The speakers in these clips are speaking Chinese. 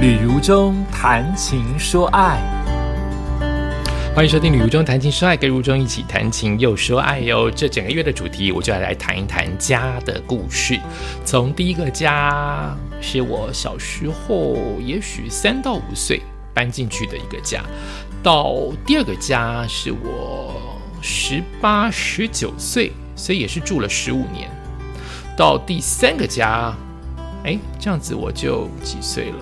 旅如中谈情说爱，欢迎收听《旅如中谈情说爱》，跟如中一起谈情又说爱哟。这整个月的主题，我就要来谈一谈家的故事。从第一个家是我小时候，也许三到五岁搬进去的一个家，到第二个家是我十八、十九岁，所以也是住了十五年。到第三个家，哎，这样子我就几岁了？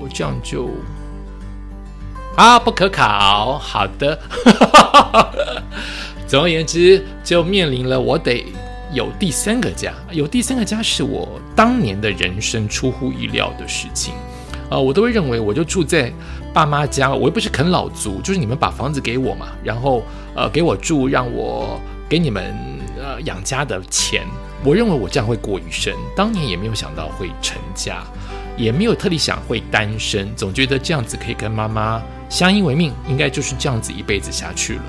我这样就啊，不可考。好的，总而言之，就面临了我得有第三个家。有第三个家是我当年的人生出乎意料的事情啊！我都会认为，我就住在爸妈家，我又不是啃老族，就是你们把房子给我嘛，然后呃给我住，让我给你们呃养家的钱。我认为我这样会过一生。当年也没有想到会成家。也没有特地想会单身，总觉得这样子可以跟妈妈相依为命，应该就是这样子一辈子下去了。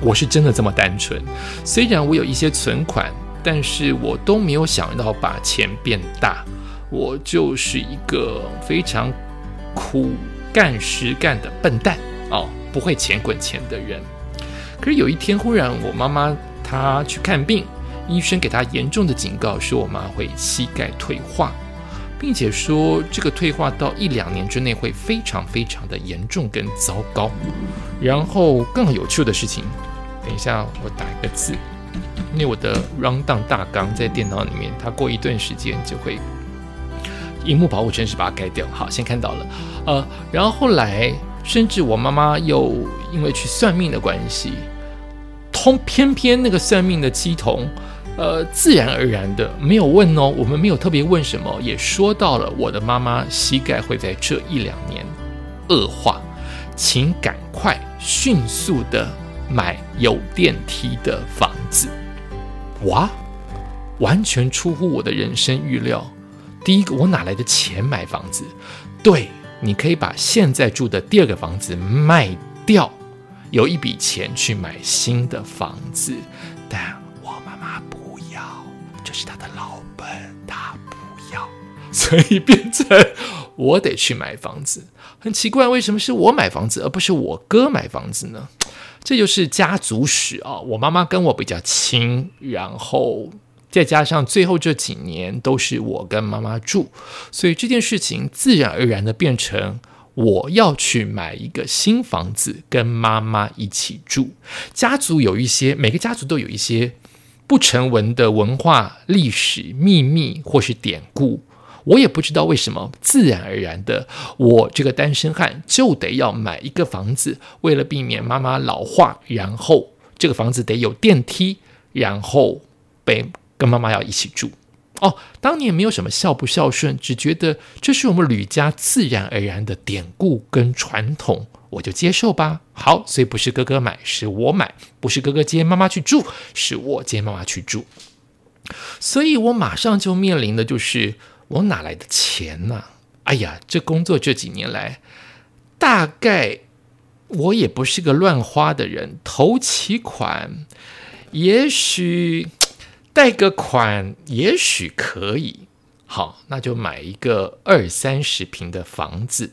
我是真的这么单纯，虽然我有一些存款，但是我都没有想到把钱变大。我就是一个非常苦干实干的笨蛋哦，不会钱滚钱的人。可是有一天，忽然我妈妈她去看病，医生给她严重的警告，说我妈会膝盖退化。并且说，这个退化到一两年之内会非常非常的严重跟糟糕。然后更有趣的事情，等一下我打一个字，因为我的 rundown 大纲在电脑里面，它过一段时间就会，荧幕保护程式把它盖掉。好，先看到了，呃，然后后来甚至我妈妈又因为去算命的关系，通偏偏那个算命的鸡童。呃，自然而然的，没有问哦，我们没有特别问什么，也说到了我的妈妈膝盖会在这一两年恶化，请赶快迅速的买有电梯的房子。哇，完全出乎我的人生预料。第一个，我哪来的钱买房子？对，你可以把现在住的第二个房子卖掉，有一笔钱去买新的房子，但。是他的老本，他不要，所以变成我得去买房子。很奇怪，为什么是我买房子，而不是我哥买房子呢？这就是家族史啊！我妈妈跟我比较亲，然后再加上最后这几年都是我跟妈妈住，所以这件事情自然而然的变成我要去买一个新房子，跟妈妈一起住。家族有一些，每个家族都有一些。不成文的文化、历史秘密或是典故，我也不知道为什么，自然而然的，我这个单身汉就得要买一个房子，为了避免妈妈老化，然后这个房子得有电梯，然后被跟妈妈要一起住。哦，当年没有什么孝不孝顺，只觉得这是我们吕家自然而然的典故跟传统。我就接受吧。好，所以不是哥哥买，是我买；不是哥哥接妈妈去住，是我接妈妈去住。所以我马上就面临的就是我哪来的钱呢？哎呀，这工作这几年来，大概我也不是个乱花的人，投期款，也许贷个款，也许可以。好，那就买一个二三十平的房子。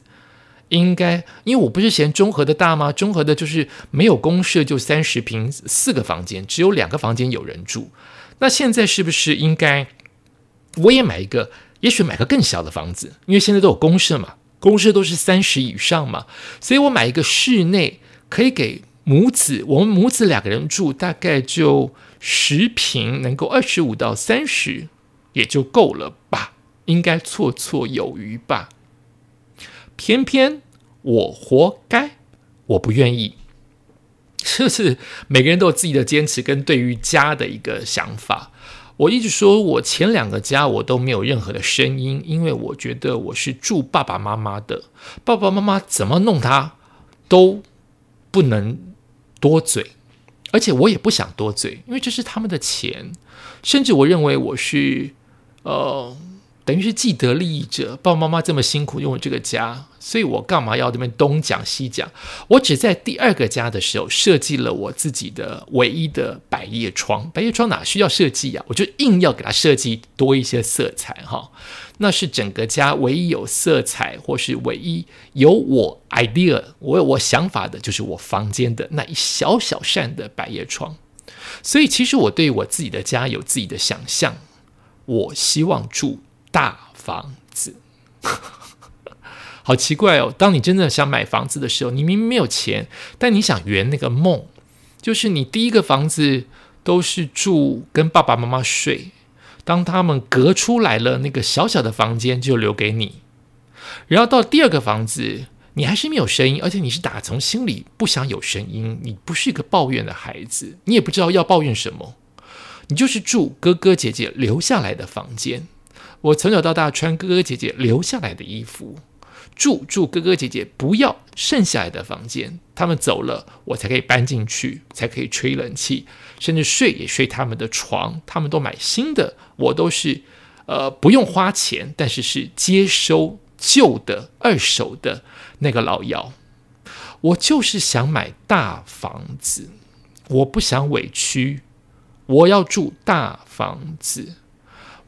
应该，因为我不是嫌中和的大吗？中和的就是没有公设，就三十平四个房间，只有两个房间有人住。那现在是不是应该我也买一个？也许买个更小的房子，因为现在都有公设嘛，公设都是三十以上嘛，所以我买一个室内可以给母子，我们母子两个人住，大概就十平，能够二十五到三十也就够了吧？应该绰绰有余吧？偏偏我活该，我不愿意。就是每个人都有自己的坚持跟对于家的一个想法。我一直说，我前两个家我都没有任何的声音，因为我觉得我是住爸爸妈妈的，爸爸妈妈怎么弄他都不能多嘴，而且我也不想多嘴，因为这是他们的钱。甚至我认为我是呃。等于是既得利益者。爸爸妈妈这么辛苦拥有这个家，所以我干嘛要这边东讲西讲？我只在第二个家的时候设计了我自己的唯一的百叶窗。百叶窗哪需要设计呀？我就硬要给它设计多一些色彩哈。那是整个家唯一有色彩，或是唯一有我 idea 我有我想法的，就是我房间的那一小小扇的百叶窗。所以，其实我对我自己的家有自己的想象。我希望住大房子，好奇怪哦！当你真的想买房子的时候，你明明没有钱，但你想圆那个梦，就是你第一个房子都是住跟爸爸妈妈睡，当他们隔出来了那个小小的房间，就留给你。然后到第二个房子。你还是没有声音，而且你是打从心里不想有声音。你不是一个抱怨的孩子，你也不知道要抱怨什么。你就是住哥哥姐姐留下来的房间。我从小到大穿哥哥姐姐留下来的衣服，住住哥哥姐姐不要剩下来的房间。他们走了，我才可以搬进去，才可以吹冷气，甚至睡也睡他们的床。他们都买新的，我都是呃不用花钱，但是是接收旧的二手的。那个老姚，我就是想买大房子，我不想委屈，我要住大房子，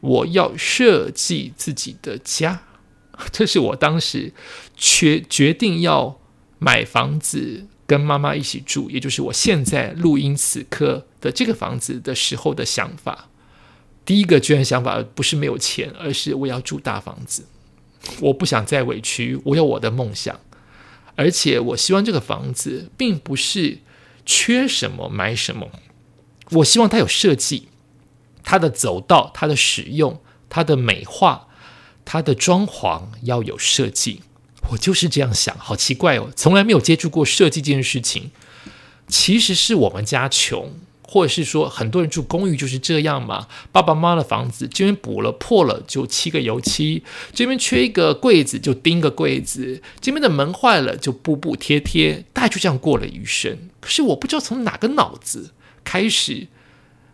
我要设计自己的家，这是我当时决决定要买房子跟妈妈一起住，也就是我现在录音此刻的这个房子的时候的想法。第一个居然想法不是没有钱，而是我要住大房子。我不想再委屈，我有我的梦想，而且我希望这个房子并不是缺什么买什么，我希望它有设计，它的走道、它的使用、它的美化、它的装潢要有设计。我就是这样想，好奇怪哦，从来没有接触过设计这件事情。其实是我们家穷。或者是说，很多人住公寓就是这样嘛？爸爸妈妈的房子这边补了破了就漆个油漆，这边缺一个柜子就钉个柜子，这边的门坏了就补补贴贴，大概就这样过了余生。可是我不知道从哪个脑子开始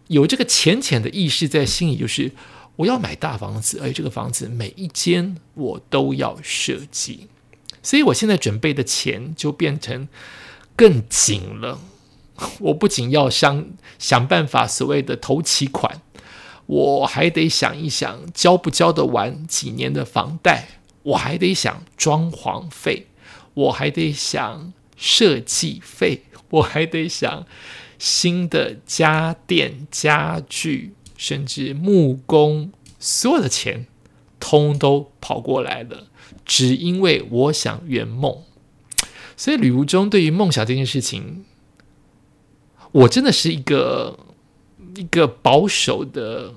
有这个浅浅的意识在心里，就是我要买大房子，而这个房子每一间我都要设计，所以我现在准备的钱就变成更紧了。我不仅要想想办法所谓的投期款，我还得想一想交不交得完几年的房贷，我还得想装潢费，我还得想设计费，我还得想新的家电家具，甚至木工，所有的钱通都跑过来了，只因为我想圆梦。所以旅途中对于梦想这件事情。我真的是一个一个保守的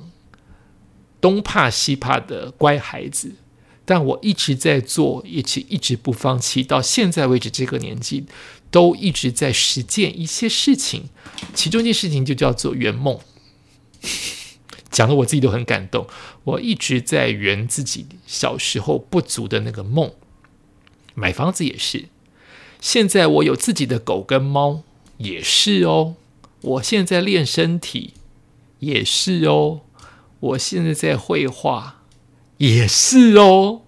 东怕西怕的乖孩子，但我一直在做，一直一直不放弃，到现在为止这个年纪都一直在实践一些事情。其中一件事情就叫做圆梦，讲的我自己都很感动。我一直在圆自己小时候不足的那个梦，买房子也是。现在我有自己的狗跟猫，也是哦。我现在练身体也是哦，我现在在绘画也是哦，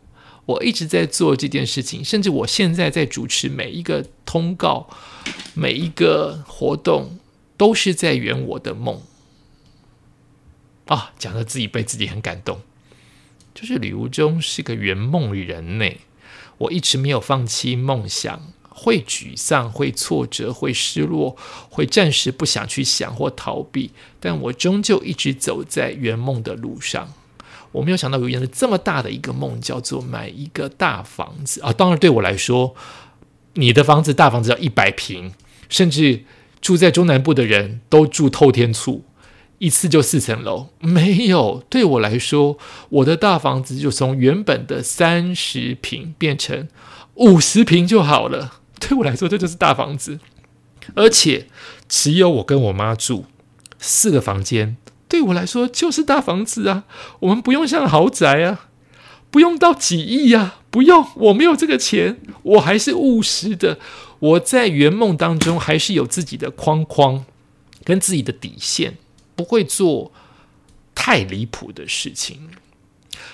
我一直在做这件事情，甚至我现在在主持每一个通告、每一个活动，都是在圆我的梦啊！讲到自己被自己很感动，就是李无中是个圆梦人呢，我一直没有放弃梦想。会沮丧，会挫折，会失落，会暂时不想去想或逃避，但我终究一直走在圆梦的路上。我没有想到有圆了这么大的一个梦，叫做买一个大房子啊！当然，对我来说，你的房子大房子要一百平，甚至住在中南部的人都住透天厝，一次就四层楼。没有，对我来说，我的大房子就从原本的三十平变成五十平就好了。对我来说，这就是大房子，而且只有我跟我妈住四个房间。对我来说，就是大房子啊！我们不用像豪宅啊，不用到几亿呀，不用。我没有这个钱，我还是务实的。我在圆梦当中，还是有自己的框框跟自己的底线，不会做太离谱的事情。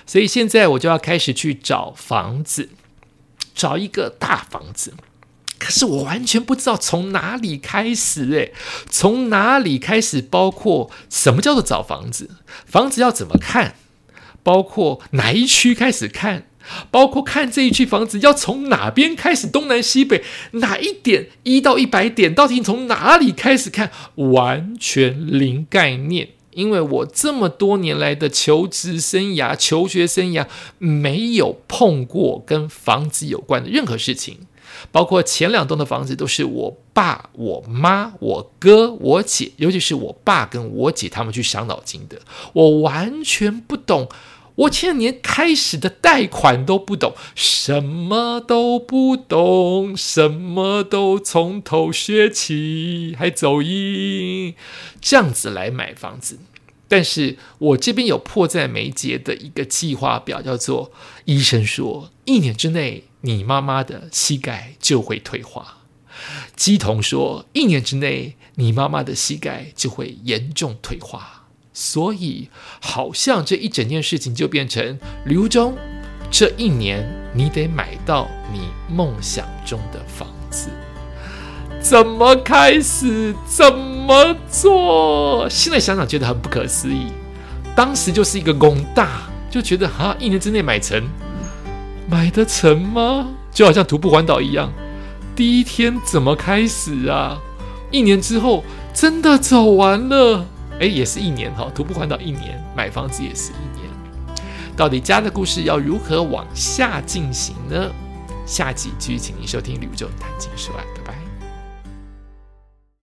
所以现在我就要开始去找房子，找一个大房子。可是我完全不知道从哪里开始，诶，从哪里开始？包括什么叫做找房子？房子要怎么看？包括哪一区开始看？包括看这一区房子要从哪边开始？东南西北哪一点？一到一百点，到底从哪里开始看？完全零概念。因为我这么多年来的求职生涯、求学生涯，没有碰过跟房子有关的任何事情。包括前两栋的房子都是我爸、我妈、我哥、我姐，尤其是我爸跟我姐他们去伤脑筋的，我完全不懂。我前年开始的贷款都不懂，什么都不懂，什么都从头学起，还走音，这样子来买房子。但是我这边有迫在眉睫的一个计划表，叫做医生说一年之内。你妈妈的膝盖就会退化，基童说，一年之内你妈妈的膝盖就会严重退化，所以好像这一整件事情就变成刘忠，这一年你得买到你梦想中的房子，怎么开始，怎么做？现在想想觉得很不可思议，当时就是一个工大，就觉得哈，一年之内买成。买得成吗？就好像徒步环岛一样，第一天怎么开始啊？一年之后真的走完了？哎，也是一年哈。徒步环岛一年，买房子也是一年。到底家的故事要如何往下进行呢？下集继续请您收听《旅游就谈情说爱》，拜拜。